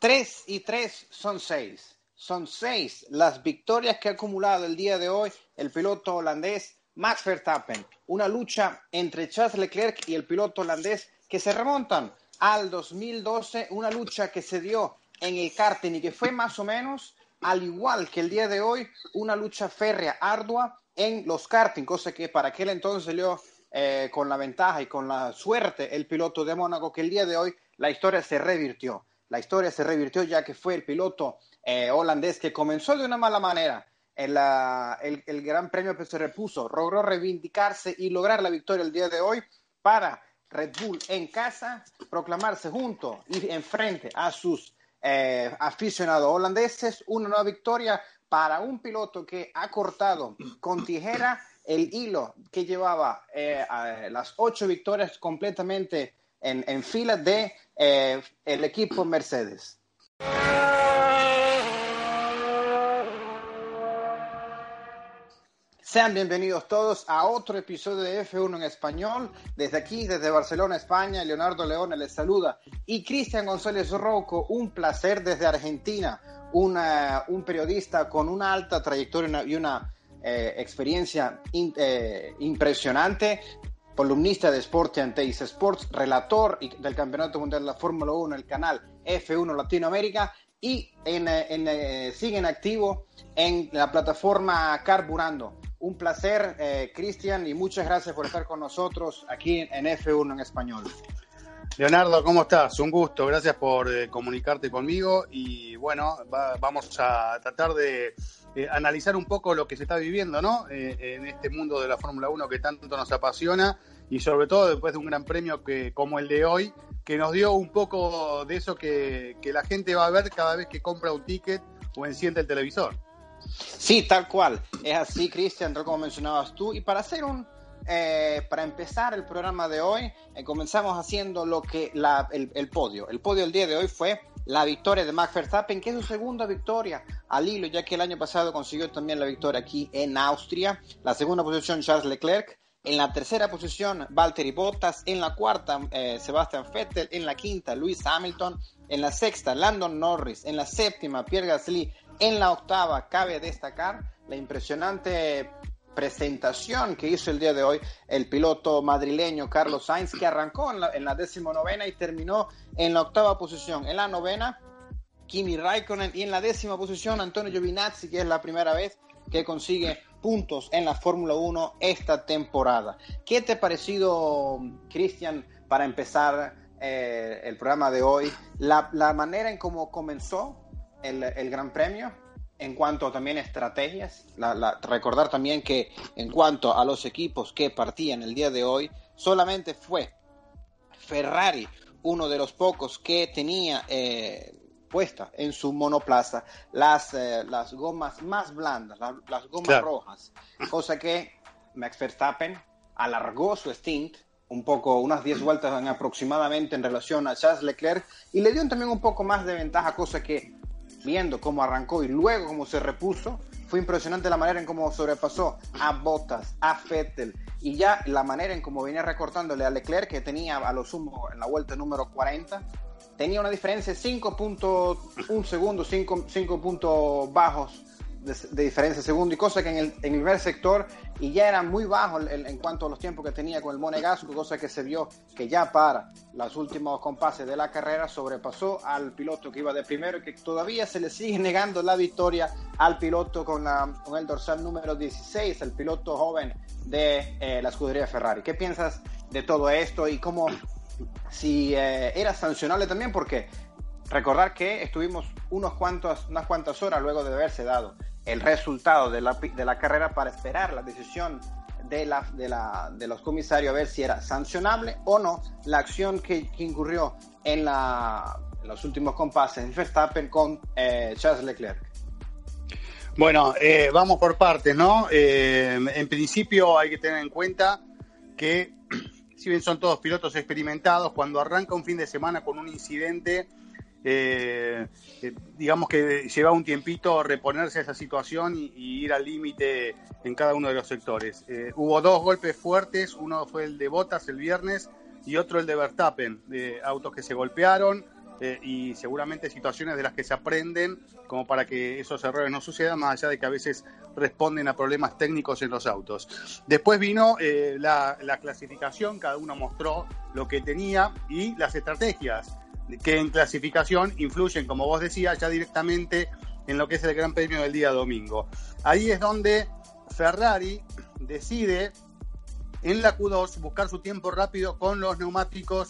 3 y 3 son 6. Son 6 las victorias que ha acumulado el día de hoy el piloto holandés Max Verstappen. Una lucha entre Charles Leclerc y el piloto holandés que se remontan al 2012, una lucha que se dio en el karting y que fue más o menos, al igual que el día de hoy, una lucha férrea, ardua en los karting, cosa que para aquel entonces salió eh, con la ventaja y con la suerte el piloto de Mónaco, que el día de hoy la historia se revirtió. La historia se revirtió ya que fue el piloto eh, holandés que comenzó de una mala manera. El, el, Gran Premio que se repuso, logró reivindicarse y lograr la victoria el día de hoy para Red Bull en casa, proclamarse junto y enfrente a sus eh, aficionados holandeses, una nueva victoria para un piloto que ha cortado con tijera el hilo que llevaba eh, las ocho victorias completamente en, en fila de eh, el equipo Mercedes. Sean bienvenidos todos a otro episodio de F1 en español. Desde aquí, desde Barcelona, España, Leonardo Leone les saluda. Y Cristian González Rocco, un placer desde Argentina. Un periodista con una alta trayectoria y una eh, experiencia eh, impresionante. Columnista de Sport and Taste Sports, relator del Campeonato Mundial de la Fórmula 1, el canal F1 Latinoamérica y en, en, eh, sigue en activo en la plataforma Carburando un placer, eh, Cristian, y muchas gracias por estar con nosotros aquí en F1 en español. Leonardo, ¿cómo estás? Un gusto, gracias por eh, comunicarte conmigo y bueno, va, vamos a tratar de eh, analizar un poco lo que se está viviendo, ¿no? Eh, en este mundo de la Fórmula 1 que tanto nos apasiona y sobre todo después de un gran premio que, como el de hoy, que nos dio un poco de eso que, la gente va a ver cada vez que compra un ticket o enciende el televisor. Sí, tal cual. Es así, Cristian, como mencionabas tú. Y para hacer un, eh, para empezar el programa de hoy, eh, comenzamos haciendo lo que el, podio. El podio del día de hoy fue la victoria de Max Verstappen, que es su segunda victoria al hilo, ya que el año pasado consiguió también la victoria aquí en Austria. La segunda posición, Charles Leclerc. En la tercera posición, Valtteri Bottas. En la cuarta, eh, Sebastian Vettel. En la quinta, Lewis Hamilton. En la sexta, Landon Norris. En la séptima, Pierre Gasly. En la octava, cabe destacar la impresionante presentación que hizo el día de hoy el piloto madrileño Carlos Sainz, que arrancó en la, en la decimonovena y terminó en la octava posición. En la novena, Kimi Raikkonen y en la décima posición Antonio Giovinazzi, que es la primera vez que consigue puntos en la Fórmula 1 esta temporada. ¿Qué te ha parecido, Cristian, para empezar eh, el programa de hoy? La, la manera en cómo comenzó el, el, Gran Premio, en cuanto también a estrategias, la, la, recordar también que en cuanto a los equipos que partían el día de hoy, solamente fue Ferrari uno de los pocos que tenía eh, puesta en su monoplaza las, eh, las gomas más blandas, la, las gomas claro. rojas, cosa que Max Verstappen alargó su stint un poco, unas 10 vueltas en aproximadamente en relación a Charles Leclerc y le dio también un poco más de ventaja, cosa que viendo cómo arrancó y luego cómo se repuso, fue impresionante la manera en cómo sobrepasó a Bottas, a Vettel y ya la manera en cómo venía recortándole a Leclerc, que tenía a lo sumo en la vuelta número 40, tenía una diferencia de 5.1 segundos, 5 puntos bajos de, de, diferencia segundo y cosa que en el primer sector y ya era muy bajo en, en, cuanto a los tiempos que tenía con el Monegasco, cosa que se vio que ya para los últimos compases de la carrera sobrepasó al piloto que iba de primero y que todavía se le sigue negando la victoria al piloto con, la, con el dorsal número 16, el piloto joven de eh, la escudería Ferrari. ¿Qué piensas de todo esto y cómo si eh, era sancionable también? Porque recordar que estuvimos unos cuantos, unas cuantas horas luego de haberse dado el resultado de la, de la carrera para esperar la decisión de, la, de, la, de, los comisarios a ver si era sancionable o no la acción que, que incurrió en, la, en, los últimos compases en Verstappen con eh, Charles Leclerc. Bueno, eh, vamos por partes, ¿no? Eh, en principio hay que tener en cuenta que si bien son todos pilotos experimentados, cuando arranca un fin de semana con un incidente, eh, digamos que lleva un tiempito reponerse a esa situación y, ir al límite en cada uno de los sectores. Eh, hubo dos golpes fuertes, uno fue el de Botas el viernes y otro el de Verstappen, de autos que se golpearon. eh, y seguramente situaciones de las que se aprenden como para que esos errores no sucedan, más allá de que a veces responden a problemas técnicos en los autos. Después vino eh, la, clasificación, cada uno mostró lo que tenía y las estrategias que en clasificación influyen, como vos decías, ya directamente en lo que es el Gran Premio del día domingo. Ahí es donde Ferrari decide en la Q2 buscar su tiempo rápido con los neumáticos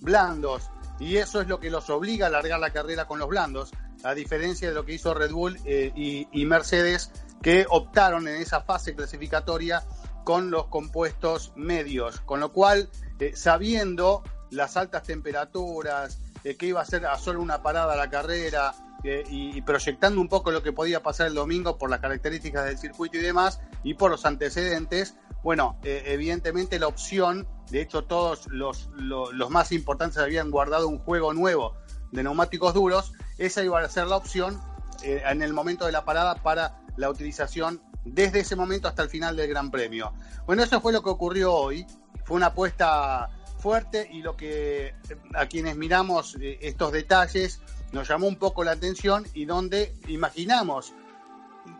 blandos y eso es lo que los obliga a largar la carrera con los blandos, a diferencia de lo que hizo Red Bull eh, y, Mercedes, que optaron en esa fase clasificatoria con los compuestos medios, con lo cual, eh, sabiendo las altas temperaturas, eh, que iba a ser a solo una parada la carrera, y, y, proyectando un poco lo que podía pasar el domingo por las características del circuito y demás, y por los antecedentes, bueno, eh, evidentemente la opción, de hecho todos los, los, más importantes habían guardado un juego nuevo de neumáticos duros, esa iba a ser la opción eh, en el momento de la parada para la utilización desde ese momento hasta el final del Gran Premio. Bueno, eso fue lo que ocurrió hoy, fue una apuesta fuerte y lo que a quienes miramos eh, estos detalles nos llamó un poco la atención y donde imaginamos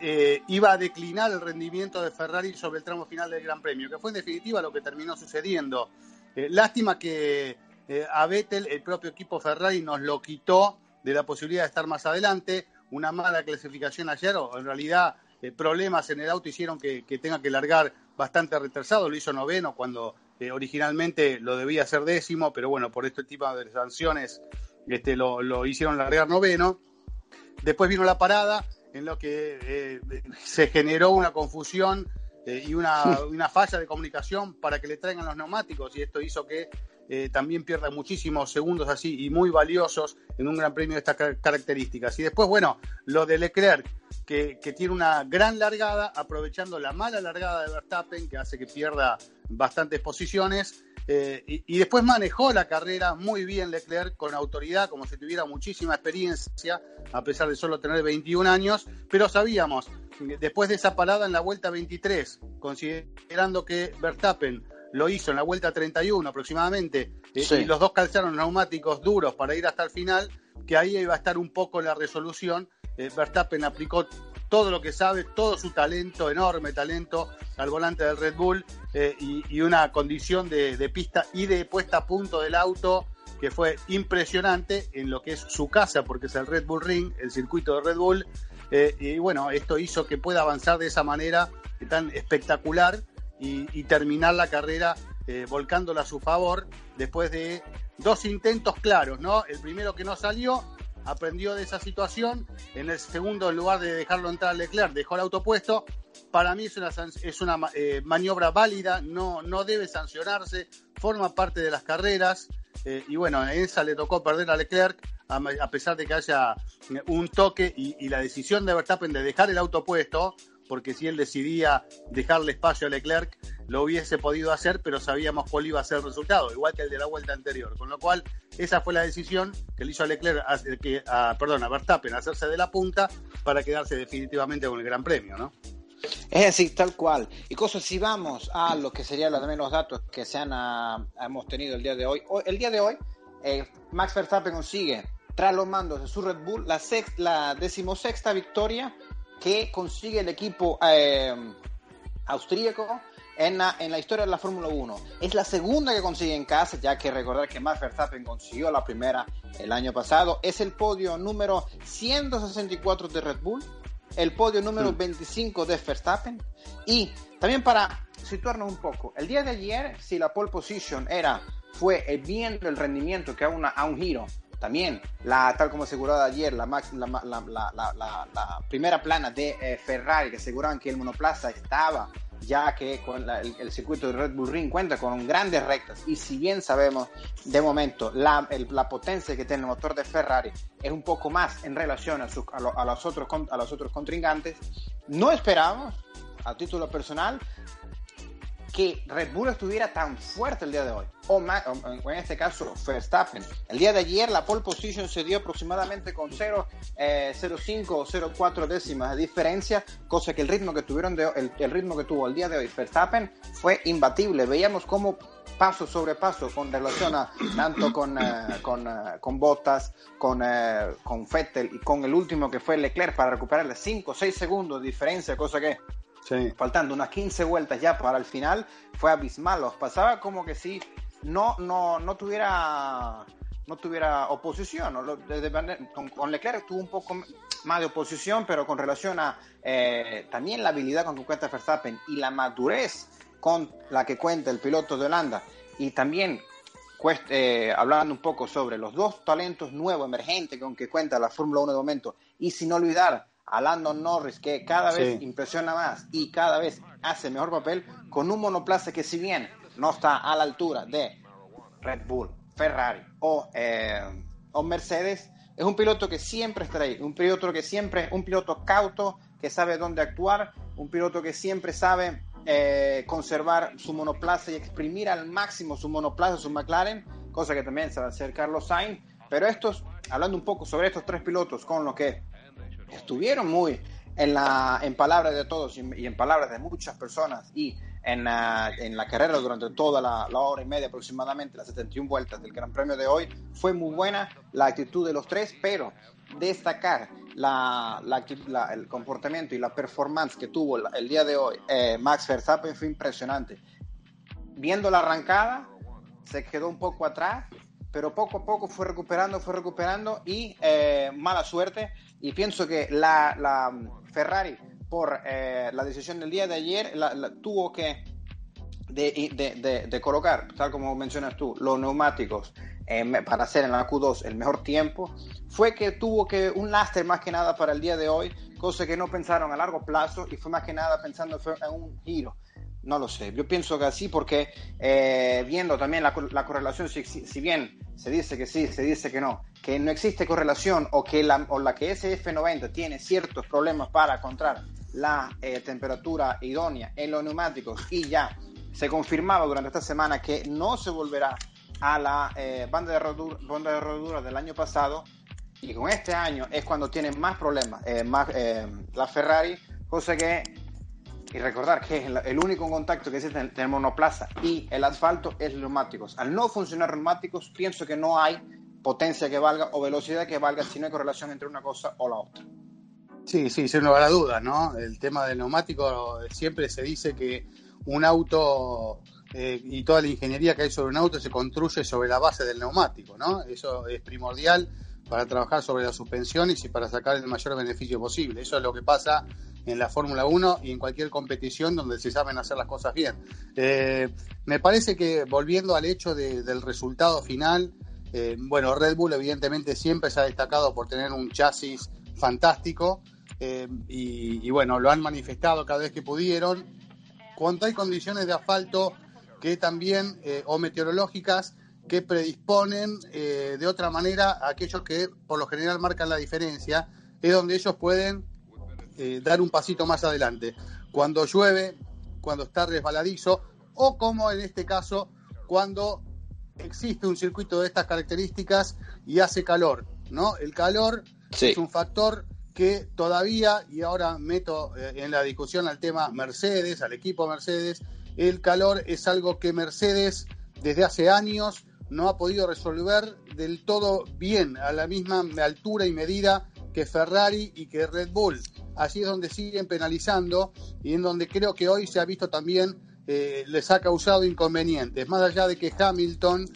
eh, iba a declinar el rendimiento de Ferrari sobre el tramo final del Gran Premio, que fue en definitiva lo que terminó sucediendo. Eh, lástima que eh, a Vettel, el propio equipo Ferrari, nos lo quitó de la posibilidad de estar más adelante. Una mala clasificación ayer, o en realidad problemas en el auto hicieron que, tenga que largar bastante retrasado. Lo hizo noveno cuando originalmente lo debía hacer décimo, pero bueno, por este tipo de sanciones este, lo, lo hicieron largar noveno. Después vino la parada, en lo que eh, se generó una confusión eh, y una, falla de comunicación para que le traigan los neumáticos y esto hizo que eh, también pierda muchísimos segundos así y muy valiosos en un gran premio de estas características. Y después, bueno, lo de Leclerc, que, que, tiene una gran largada, aprovechando la mala largada de Verstappen, que hace que pierda bastantes posiciones. Eh, y, después manejó la carrera muy bien Leclerc, con autoridad, como si tuviera muchísima experiencia, a pesar de solo tener 21 años, pero sabíamos, después de esa parada en la vuelta 23, considerando que Verstappen lo hizo en la vuelta 31 aproximadamente, eh, y los dos calzaron neumáticos duros para ir hasta el final, que ahí iba a estar un poco la resolución. Eh, Verstappen aplicó todo lo que sabe, todo su talento, enorme talento al volante del Red Bull eh, y, una condición de, pista y de puesta a punto del auto que fue impresionante en lo que es su casa, porque es el Red Bull Ring, el circuito de Red Bull. Eh, y bueno, esto hizo que pueda avanzar de esa manera tan espectacular y, terminar la carrera eh, volcándola a su favor después de dos intentos claros, ¿no? El primero que no salió aprendió de esa situación. En el segundo, en lugar de dejarlo entrar a Leclerc, dejó el auto puesto. Para mí es una, es una eh, maniobra válida, no, no debe sancionarse, forma parte de las carreras. Eh, y bueno, en esa le tocó perder a Leclerc, a, pesar de que haya un toque y, y, la decisión de Verstappen de dejar el auto puesto, porque si él decidía dejarle espacio a Leclerc, lo hubiese podido hacer, pero sabíamos cuál iba a ser el resultado, igual que el de la vuelta anterior. Con lo cual, esa fue la decisión que le hizo a Leclerc, a, perdón, a Verstappen hacerse de la punta para quedarse definitivamente con el Gran Premio, ¿no? Es así, tal cual. Y cosas, si vamos a lo que serían los, los datos que se han, ah, hemos tenido el día de hoy, el día de hoy, eh, Max Verstappen consigue, tras los mandos de su Red Bull, la, la decimosexta victoria que consigue el equipo eh, austríaco en la, en la historia de la Fórmula 1. Es la segunda que consigue en casa, ya que recordar que Max Verstappen consiguió la primera el año pasado. Es el podio número 164 de Red Bull, el podio número 25 de Verstappen. Y también para situarnos un poco, el día de ayer, si la pole position era, fue el bien del rendimiento que a, una, a un giro también, la, tal como aseguraba ayer, la, la, la, primera plana de eh, Ferrari, que aseguraban que el monoplaza estaba ya que con el, circuito de Red Bull Ring cuenta con grandes rectas. Y si bien sabemos de momento la, la potencia que tiene el motor de Ferrari es un poco más en relación a, a, los, otros, a los otros contrincantes, no esperamos, a título personal, que Red Bull estuviera tan fuerte el día de hoy, o, en este caso Verstappen. El día de ayer la pole position se dio aproximadamente con 0,05 eh, o 0,4 décimas de diferencia, cosa que el ritmo que tuvieron el, ritmo que tuvo el día de hoy Verstappen fue imbatible. Veíamos cómo paso sobre paso con relación a tanto con, con, con Bottas, con, con Vettel y con el último que fue Leclerc para recuperarle 5 o 6 segundos de diferencia, cosa que faltando unas 15 vueltas ya para el final, fue abismal. Los pasaba como que si no, no, no tuviera no tuviera oposición. Con, Leclerc tuvo un poco más de oposición, pero con relación a eh, también la habilidad con que cuenta Verstappen y la madurez con la que cuenta el piloto de Holanda y también eh, hablando un poco sobre los dos talentos nuevos, emergentes con que cuenta la Fórmula 1 de momento y sin olvidar a Landon Norris, que cada vez impresiona más y cada vez hace mejor papel, con un monoplaza que si bien no está a la altura de Red Bull, Ferrari o, eh, o Mercedes, es un piloto que siempre está ahí, un piloto que siempre, un piloto cauto, que sabe dónde actuar, un piloto que siempre sabe eh, conservar su monoplaza y exprimir al máximo su monoplaza, su McLaren, cosa que también sabe hacer Carlos Sainz. Pero estos, hablando un poco sobre estos tres pilotos con los que estuvieron muy en, la, en palabras de todos y, en palabras de muchas personas y en, en la carrera durante toda la, hora y media aproximadamente, las 71 vueltas del Gran Premio de hoy, fue muy buena la actitud de los tres, pero destacar la, la, el comportamiento y la performance que tuvo el, día de hoy eh, Max Verstappen fue impresionante. Viendo la arrancada, se quedó un poco atrás, pero poco a poco fue recuperando, fue recuperando y eh, mala suerte. Y pienso que la, la Ferrari, por eh, la decisión del día de ayer, la, tuvo que de, de, de, colocar, tal como mencionas tú, los neumáticos para hacer en la Q2 el mejor tiempo, fue que tuvo que un lastre más que nada para el día de hoy, cosa que no pensaron a largo plazo y fue más que nada pensando en un giro. No lo sé, yo pienso que así porque eh, viendo también la, la correlación, si, si, bien se dice que sí, se dice que no, que no existe correlación o que la, o la que SF90 tiene ciertos problemas para encontrar la eh, temperatura idónea en los neumáticos y ya se confirmaba durante esta semana que no se volverá a la eh, banda, de rodura, banda de rodura del año pasado y con este año es cuando tienen más problemas más, la Ferrari, cosa que y recordar que el, único contacto que existe entre el monoplaza y el asfalto es neumáticos. Al no funcionar neumáticos, pienso que no hay potencia que valga o velocidad que valga si no hay correlación entre una cosa o la otra. Sí, sí, sin lugar a dudas, ¿no? El tema del neumático siempre se dice que un auto eh, y toda la ingeniería que hay sobre un auto se construye sobre la base del neumático, ¿no? Eso es primordial para trabajar sobre las suspensiones y para sacar el mayor beneficio posible. Eso es lo que pasa en la Fórmula 1 y en cualquier competición donde se saben hacer las cosas bien. Eh, me parece que volviendo al hecho del resultado final, eh, bueno, Red Bull evidentemente siempre se ha destacado por tener un chasis fantástico eh, y, bueno, lo han manifestado cada vez que pudieron. Cuando hay condiciones de asfalto que también, o meteorológicas, que predisponen de otra manera a aquellos que por lo general marcan la diferencia, es donde ellos pueden eh, dar un pasito más adelante. Cuando llueve, cuando está resbaladizo, o como en este caso, cuando existe un circuito de estas características y hace calor, ¿no? El calor es un factor que todavía, y ahora meto eh, en la discusión al tema Mercedes, al equipo Mercedes, el calor es algo que Mercedes desde hace años no ha podido resolver del todo bien, a la misma altura y medida que Ferrari y que Red Bull. Allí es donde siguen penalizando y en donde creo que hoy se ha visto también eh, les ha causado inconvenientes. Más allá de que Hamilton,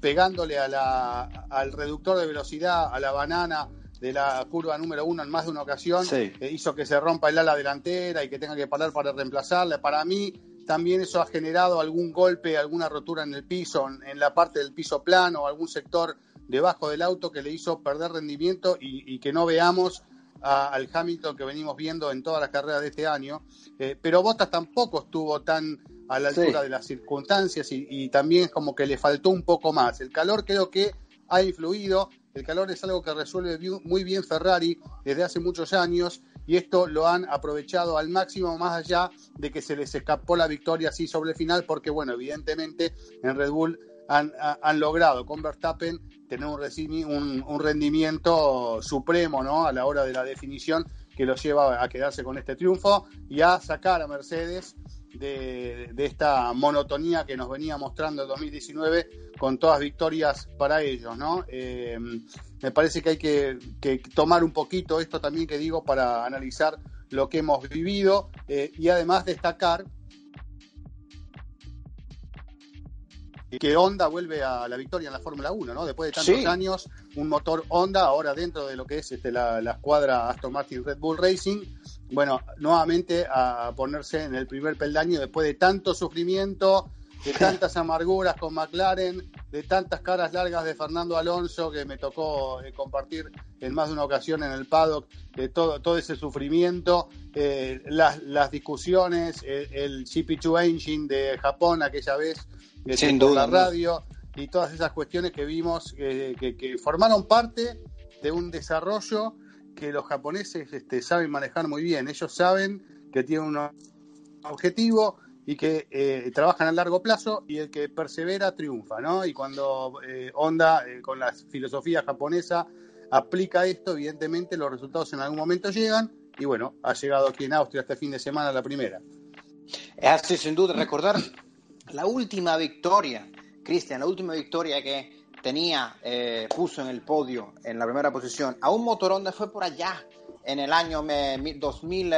pegándole a la, al reductor de velocidad, a la banana de la curva número uno en más de una ocasión, eh, hizo que se rompa el ala delantera y que tenga que parar para reemplazarla. Para mí, también eso ha generado algún golpe, alguna rotura en el piso, en, la parte del piso plano, algún sector debajo del auto que le hizo perder rendimiento y, que no veamos al Hamilton que venimos viendo en todas las carreras de este año. Eh, pero Bottas tampoco estuvo tan a la altura de las circunstancias y, y también como que le faltó un poco más. El calor creo que ha influido, el calor es algo que resuelve muy bien Ferrari desde hace muchos años y esto lo han aprovechado al máximo más allá de que se les escapó la victoria así sobre el final porque bueno, evidentemente en Red Bull han, logrado con Verstappen tener un, rendimiento supremo ¿no? a la hora de la definición que lo lleva a quedarse con este triunfo y a sacar a Mercedes de, esta monotonía que nos venía mostrando el 2019 con todas victorias para ellos, ¿no? Eh, me parece que hay que, tomar un poquito esto también que digo para analizar lo que hemos vivido eh, y además destacar que Honda vuelve a la victoria en la Fórmula 1, ¿no? Después de tantos años, un motor Honda ahora dentro de lo que es este, la, la escuadra Aston Martin Red Bull Racing bueno, nuevamente a ponerse en el primer peldaño después de tanto sufrimiento, de tantas amarguras con McLaren, de tantas caras largas de Fernando Alonso que me tocó eh, compartir en más de una ocasión en el paddock, de todo, todo ese sufrimiento, eh, las, discusiones, el, GP2 Engine de Japón aquella vez, Sin la radio, y todas esas cuestiones que vimos que, que formaron parte de un desarrollo que los japoneses este, saben manejar muy bien. Ellos saben que tienen un objetivo y que eh, trabajan a largo plazo y el que persevera triunfa, ¿no? Y cuando eh, Honda, eh, con la filosofía japonesa, aplica esto, evidentemente los resultados en algún momento llegan y bueno, ha llegado aquí en Austria este fin de semana la primera. Es así, sin duda, recordar la última victoria, Cristian, la última victoria que tenía, eh, puso en el podio, en la primera posición, a un motor Honda fue por allá, en el año 2000,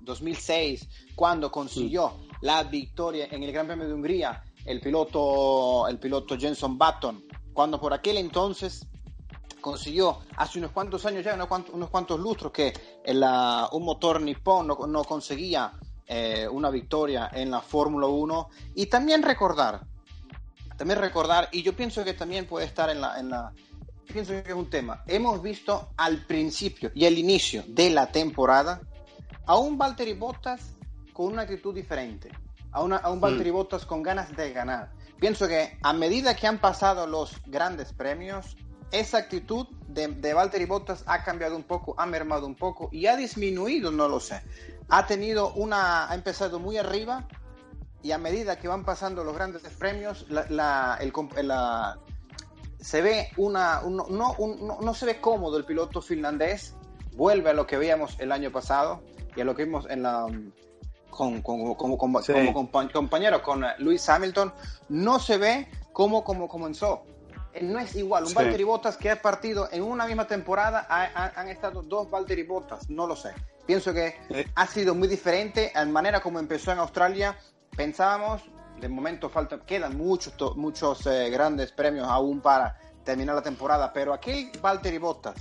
2006, eh, cuando consiguió la victoria en el Gran Premio de Hungría, el piloto, el piloto Jenson Button, cuando por aquel entonces consiguió hace unos cuantos años ya, unos cuantos, unos cuantos lustros, que un motor nipón no, no conseguía eh, una victoria en la Fórmula 1. Y también recordar también recordar, y yo pienso que también puede estar en la, en la pienso que es un tema. Hemos visto al principio y al inicio de la temporada a un Valtteri Bottas con una actitud diferente, a, una, a un Valtteri mm. Bottas con ganas de ganar. Pienso que a medida que han pasado los grandes premios, esa actitud de, de Valtteri Bottas ha cambiado un poco, ha mermado un poco y ha disminuido, no lo sé. Ha tenido una, ha empezado muy arriba y a medida que van pasando los grandes premios, la, el, se ve una, no, no, se ve cómodo el piloto finlandés, vuelve a lo que veíamos el año pasado y a lo que vimos en la, con, como, como, compañero con Luis Hamilton, no se ve como, como comenzó. Eh, no es igual, un sí. Valtteri Bottas que ha partido en una misma temporada, han estado dos Valtteri Bottas, no lo sé. Pienso que ha sido muy diferente la manera como empezó en Australia pensábamos, de momento falta, quedan muchos, muchos eh, grandes premios aún para terminar la temporada, pero aquel Valtteri Bottas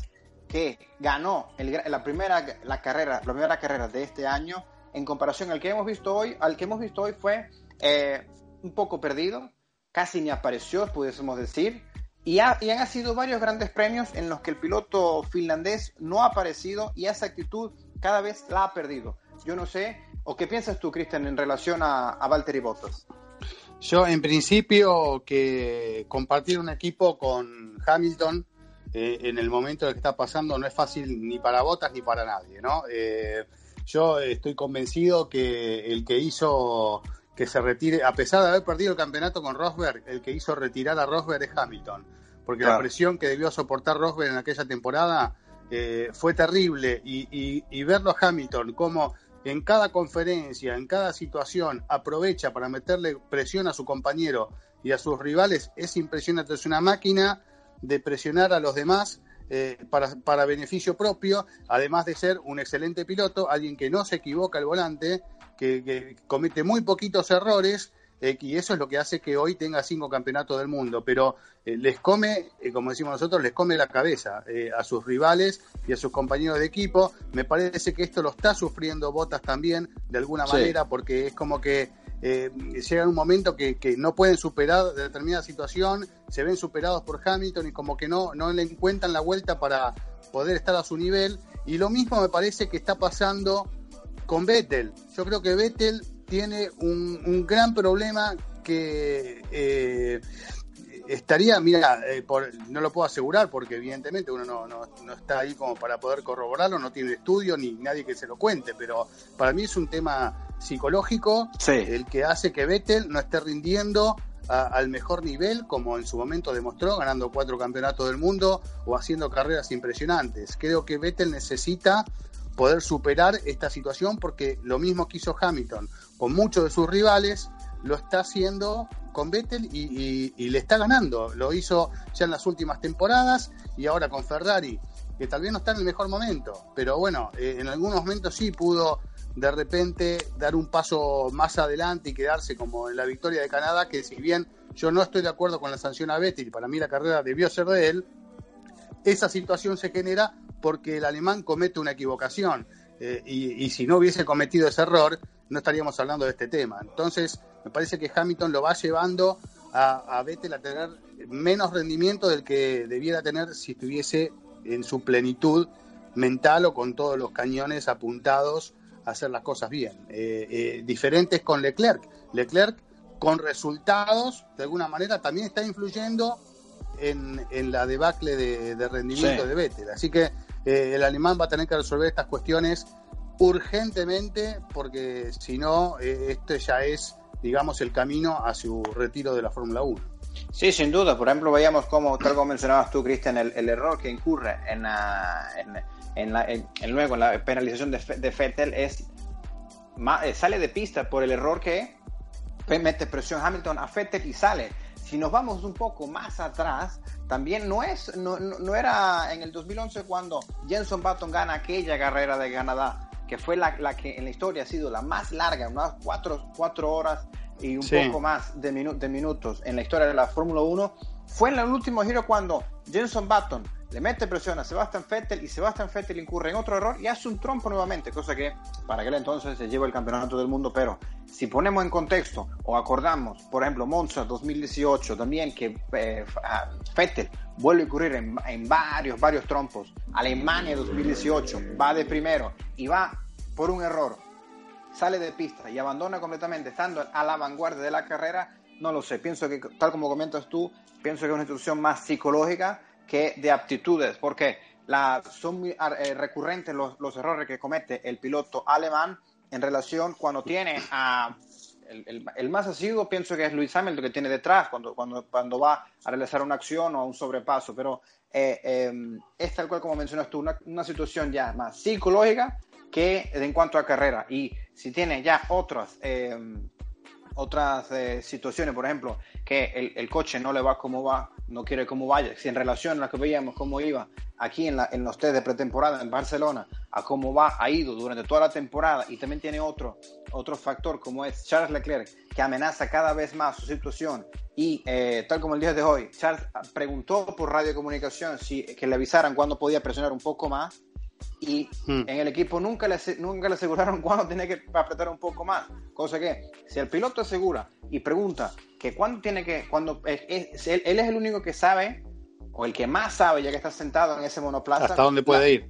que ganó la primera la carrera, la primera carrera de este año, en comparación al que hemos visto hoy, al que hemos visto hoy fue eh, un poco perdido, casi ni apareció, pudiésemos decir, y, y, han sido varios grandes premios en los que el piloto finlandés no ha aparecido y esa actitud cada vez la ha perdido. Yo no sé ¿O qué piensas tú, Cristian, en relación a, a Valtteri Bottas? Yo, en principio, que compartir un equipo con Hamilton eh, en el momento que está pasando no es fácil ni para Bottas ni para nadie, ¿no? Eh, yo estoy convencido que el que hizo que se retire, a pesar de haber perdido el campeonato con Rosberg, el que hizo retirar a Rosberg es Hamilton, porque la presión que debió soportar Rosberg en aquella temporada eh, fue terrible. Y, y, y verlo a Hamilton como en cada conferencia, en cada situación, aprovecha para meterle presión a su compañero y a sus rivales, es impresionante. Es una máquina de presionar a los demás eh, para, beneficio propio, además de ser un excelente piloto, alguien que no se equivoca al volante, que comete muy poquitos errores eh, y eso es lo que hace que hoy tenga cinco campeonatos del mundo, pero eh, les come, eh, como decimos nosotros, les come la cabeza a sus rivales y a sus compañeros de equipo. Me parece que esto lo está sufriendo Botas también, de alguna manera, porque es como que llega un momento que, no pueden superar determinada situación, se ven superados por Hamilton y como que no, no le encuentran la vuelta para poder estar a su nivel. Y lo mismo me parece que está pasando con Vettel. Yo creo que Vettel tiene un, gran problema que eh, estaría, mira, eh, no lo puedo asegurar porque evidentemente uno no, no, está ahí como para poder corroborarlo, no tiene estudio ni nadie que se lo cuente, pero para mí es un tema psicológico el que hace que Vettel no esté rindiendo al mejor nivel, como en su momento demostró, ganando cuatro campeonatos del mundo o haciendo carreras impresionantes. Creo que Vettel necesita poder superar esta situación porque lo mismo que hizo Hamilton con muchos de sus rivales, lo está haciendo con Vettel y, le está ganando. Lo hizo ya en las últimas temporadas y ahora con Ferrari, que tal vez no está en el mejor momento, pero bueno, eh, en algunos momentos sí pudo de repente dar un paso más adelante y quedarse como en la victoria de Canadá, que si bien yo no estoy de acuerdo con la sanción a Vettel para mí la carrera debió ser de él, esa situación se genera porque el alemán comete una equivocación. Eh, y, si no hubiese cometido ese error, no estaríamos hablando de este tema. Entonces, me parece que Hamilton lo va llevando a, a Vettel a tener menos rendimiento del que debiera tener si estuviese en su plenitud mental o con todos los cañones apuntados hacer las cosas bien. Eh, eh, diferentes con Leclerc. Leclerc, con resultados, de alguna manera, también está influyendo en, la debacle de, rendimiento de Vettel. Así que eh, el alemán va a tener que resolver estas cuestiones urgentemente porque si no, este ya es, digamos, el camino a su retiro de la Fórmula 1. Sí, sin duda. Por ejemplo, veíamos como, tal como mencionabas tú, Cristian, el, error que incurre en, la, en, la, luego en la penalización de, de Vettel es eh, sale de pista por el error que mete presión Hamilton a Vettel y sale. Si nos vamos un poco más atrás, también no, es, no, no, era en el 2011 cuando Jenson Button gana aquella carrera de Canadá, que fue la, la, que en la historia ha sido la más larga, unas cuatro, cuatro horas y un poco más de, de minutos en la historia de la Fórmula 1, fue en el último giro cuando Jenson Button le mete presión a Sebastian Vettel y Sebastian Vettel incurre en otro error y hace un trompo nuevamente, cosa que para aquel entonces se lleva el campeonato del mundo, pero si ponemos en contexto o acordamos, por ejemplo, Monza 2018 también, que eh, vuelve a ocurrir en, varios, varios trompos, Alemania 2018 va de primero y va por un error, sale de pista y abandona completamente estando a la vanguardia de la carrera, no lo sé, pienso que tal como comentas tú, pienso que es una instrucción más psicológica que de aptitudes, porque son muy eh, recurrentes los, errores que comete el piloto alemán en relación cuando tiene a... El, el, más asiduo pienso que es Luis Hamilton que tiene detrás cuando, cuando, cuando va a realizar una acción o un sobrepaso, pero eh, em, es tal cual como mencionas tú, una, una, situación ya más psicológica que en cuanto a carrera. Y si tiene ya otras, em, otras eh, situaciones, por ejemplo, que el, el, coche no le va como va, no quiere cómo vaya, si en relación a lo que veíamos cómo iba aquí en, la, en los test de pretemporada en Barcelona, a cómo va, ha ido durante toda la temporada y también tiene otro, otro factor como es Charles Leclerc, que amenaza cada vez más su situación y eh, tal como el día de hoy, Charles preguntó por radiocomunicación si que le avisaran cuándo podía presionar un poco más y hmm. en el equipo nunca le, nunca le aseguraron cuándo tiene que apretar un poco más. Cosa que, si el piloto asegura y pregunta que cuándo tiene que, cuando él, es el único que sabe, o el que más sabe, ya que está sentado en ese monoplaza. ¿Hasta dónde puede ir?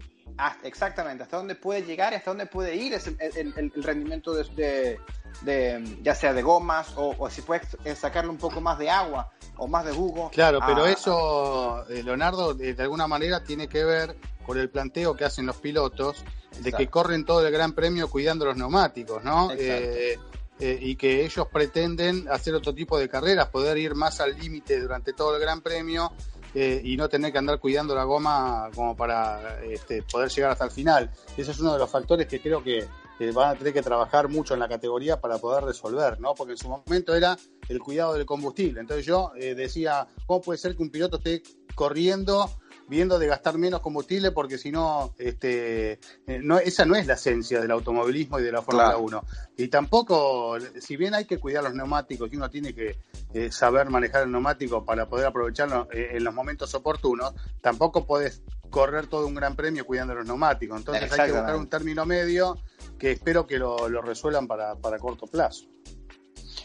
Exactamente, hasta dónde puede llegar y hasta dónde puede ir es el, el, rendimiento de, de, ya sea de gomas o, si puede sacarle un poco más de agua o más de jugo. Claro, pero eso, eh, Leonardo, de alguna manera tiene que ver por el planteo que hacen los pilotos de que corren todo el Gran Premio cuidando los neumáticos, ¿no? Eh, eh, y que ellos pretenden hacer otro tipo de carreras, poder ir más al límite durante todo el Gran Premio eh, y no tener que andar cuidando la goma como para este, poder llegar hasta el final. Ese es uno de los factores que creo que, van a tener que trabajar mucho en la categoría para poder resolver, ¿no? Porque en su momento era el cuidado del combustible. Entonces yo decía, ¿cómo puede ser que un piloto esté corriendo viendo de gastar menos combustible porque si no, este, eh, no, esa no es la esencia del automovilismo y de la Fórmula 1. Y tampoco, si bien hay que cuidar los neumáticos y uno tiene que eh, saber manejar el neumático para poder aprovecharlo eh, en los momentos oportunos, tampoco puedes correr todo un gran premio cuidando los neumáticos. Entonces hay que buscar un término medio que espero que lo, resuelvan para, para corto plazo.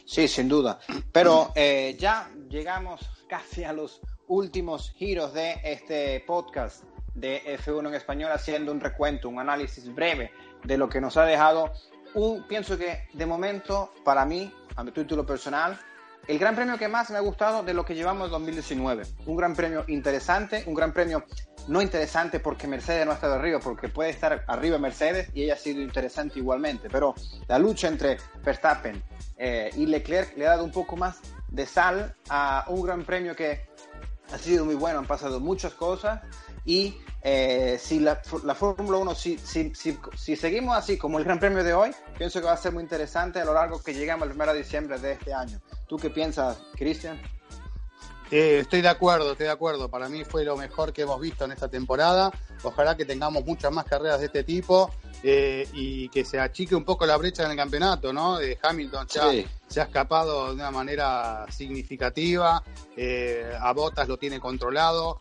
Sí, sin duda. Pero ya llegamos casi a los últimos giros de este podcast de F1 en español, haciendo un recuento, un análisis breve de lo que nos ha dejado. Un, pienso que de momento, para mí, a mi título personal, el gran premio que más me ha gustado de lo que llevamos en 2019. Un gran premio interesante, un gran premio no interesante porque Mercedes no ha estado arriba, porque puede estar arriba Mercedes y ella ha sido interesante igualmente. Pero la lucha entre Verstappen eh, y Leclerc le ha dado un poco más de sal a un gran premio que ha sido muy bueno, han pasado muchas cosas y eh, si la, la Fórmula 1, si, si, si, seguimos así como el Gran Premio de hoy, pienso que va a ser muy interesante a lo largo que llegamos al 1 de diciembre de este año. ¿Tú qué piensas, Cristian? Eh, estoy de acuerdo, estoy de acuerdo. Para mí fue lo mejor que hemos visto en esta temporada. Ojalá que tengamos muchas más carreras de este tipo eh, y que se achique un poco la brecha en el campeonato, ¿no? De Hamilton ya se ha escapado de una manera significativa. Eh, a Bottas lo tiene controlado.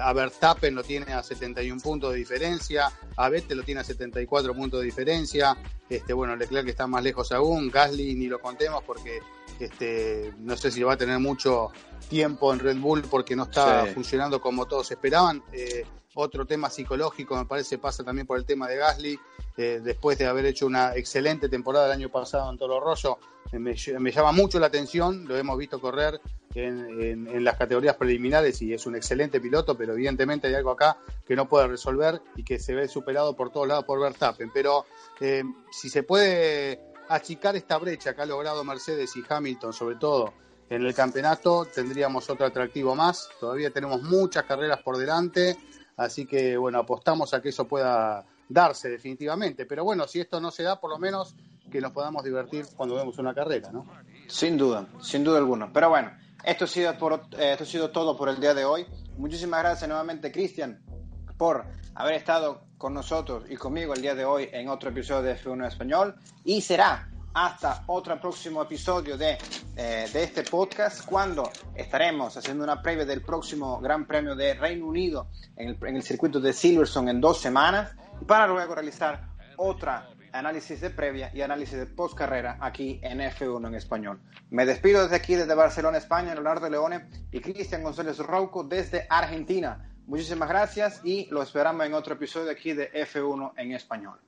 a Verstappen lo tiene a 71 puntos de diferencia. A Vettel lo tiene a 74 puntos de diferencia. Este, bueno, Leclerc está más lejos aún. Gasly ni lo contemos porque este, no sé si va a tener mucho tiempo en Red Bull porque no está funcionando como todos esperaban. Eh, otro tema psicológico, me parece, pasa también por el tema de Gasly. Eh, después de haber hecho una excelente temporada el año pasado en Toro Rosso, eh, me, llama mucho la atención. Lo hemos visto correr en, las categorías preliminares y es un excelente piloto, pero evidentemente hay algo acá que no puede resolver y que se ve superado por todos lados por Verstappen. Pero si se puede achicar esta brecha que ha logrado Mercedes y Hamilton, sobre todo en el campeonato tendríamos otro atractivo más. Todavía tenemos muchas carreras por delante, así que bueno, apostamos a que eso pueda darse definitivamente. Pero bueno, si esto no se da, por lo menos que nos podamos divertir cuando vemos una carrera, ¿no? Sin duda, sin duda alguna. Pero bueno, esto ha sido, eh, todo por el día de hoy. Muchísimas gracias nuevamente, Cristian, por haber estado con nosotros y conmigo el día de hoy en otro episodio de F1 Español. Y será hasta otro próximo episodio de, eh, de, este podcast, cuando estaremos haciendo una previa del próximo Gran Premio de Reino Unido en el, en el circuito de Silverstone en dos semanas, para luego realizar otra análisis de previa y análisis de post carrera aquí en F1 en español. Me despido desde aquí, desde Barcelona, España, Leonardo Leone y Cristian González Rouco desde Argentina. Muchísimas gracias y lo esperamos en otro episodio aquí de F1 en español.